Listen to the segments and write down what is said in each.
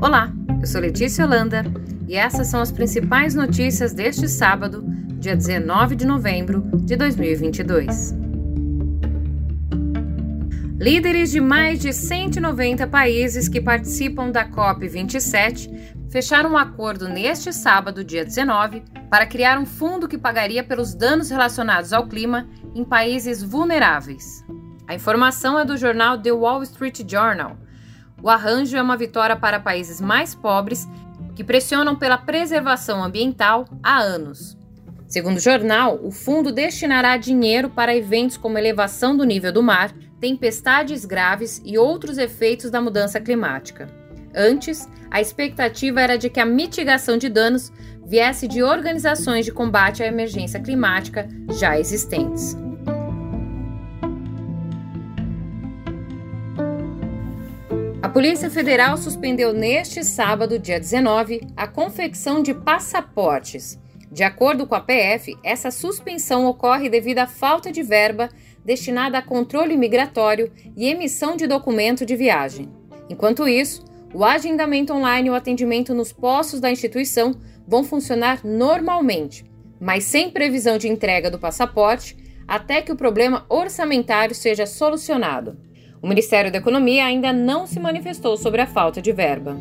Olá, eu sou Letícia Holanda e essas são as principais notícias deste sábado, dia 19 de novembro de 2022. Líderes de mais de 190 países que participam da COP27 fecharam um acordo neste sábado, dia 19, para criar um fundo que pagaria pelos danos relacionados ao clima em países vulneráveis. A informação é do jornal The Wall Street Journal o arranjo é uma vitória para países mais pobres que pressionam pela preservação ambiental há anos. Segundo o jornal, o fundo destinará dinheiro para eventos como elevação do nível do mar, tempestades graves e outros efeitos da mudança climática. Antes, a expectativa era de que a mitigação de danos viesse de organizações de combate à emergência climática já existentes. A Polícia Federal suspendeu neste sábado, dia 19, a confecção de passaportes. De acordo com a PF, essa suspensão ocorre devido à falta de verba destinada a controle migratório e emissão de documento de viagem. Enquanto isso, o agendamento online e o atendimento nos postos da instituição vão funcionar normalmente, mas sem previsão de entrega do passaporte até que o problema orçamentário seja solucionado. O Ministério da Economia ainda não se manifestou sobre a falta de verba.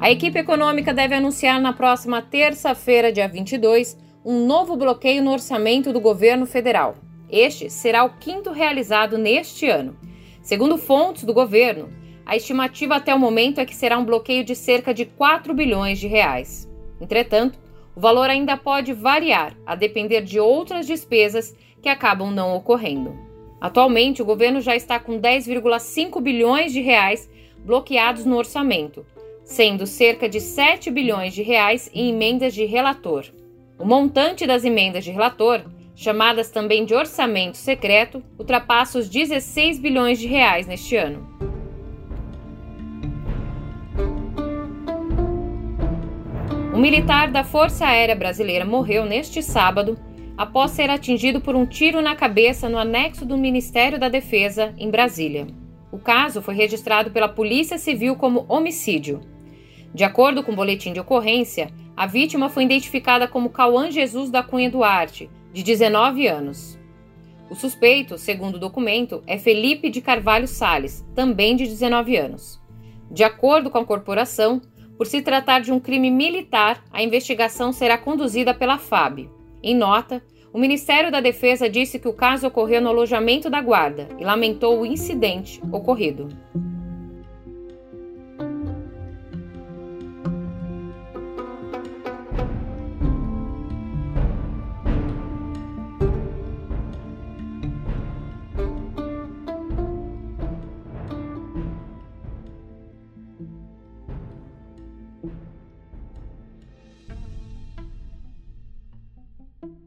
A equipe econômica deve anunciar na próxima terça-feira, dia 22, um novo bloqueio no orçamento do governo federal. Este será o quinto realizado neste ano. Segundo fontes do governo, a estimativa até o momento é que será um bloqueio de cerca de 4 bilhões de reais. Entretanto, o valor ainda pode variar, a depender de outras despesas que acabam não ocorrendo. Atualmente, o governo já está com 10,5 bilhões de reais bloqueados no orçamento, sendo cerca de 7 bilhões de reais em emendas de relator. O montante das emendas de relator, chamadas também de orçamento secreto, ultrapassa os 16 bilhões de reais neste ano. Um militar da Força Aérea Brasileira morreu neste sábado após ser atingido por um tiro na cabeça no anexo do Ministério da Defesa, em Brasília. O caso foi registrado pela Polícia Civil como homicídio. De acordo com o boletim de ocorrência, a vítima foi identificada como Cauã Jesus da Cunha Duarte, de 19 anos. O suspeito, segundo o documento, é Felipe de Carvalho Sales, também de 19 anos. De acordo com a corporação, por se tratar de um crime militar, a investigação será conduzida pela FAB. Em nota, o Ministério da Defesa disse que o caso ocorreu no alojamento da guarda e lamentou o incidente ocorrido.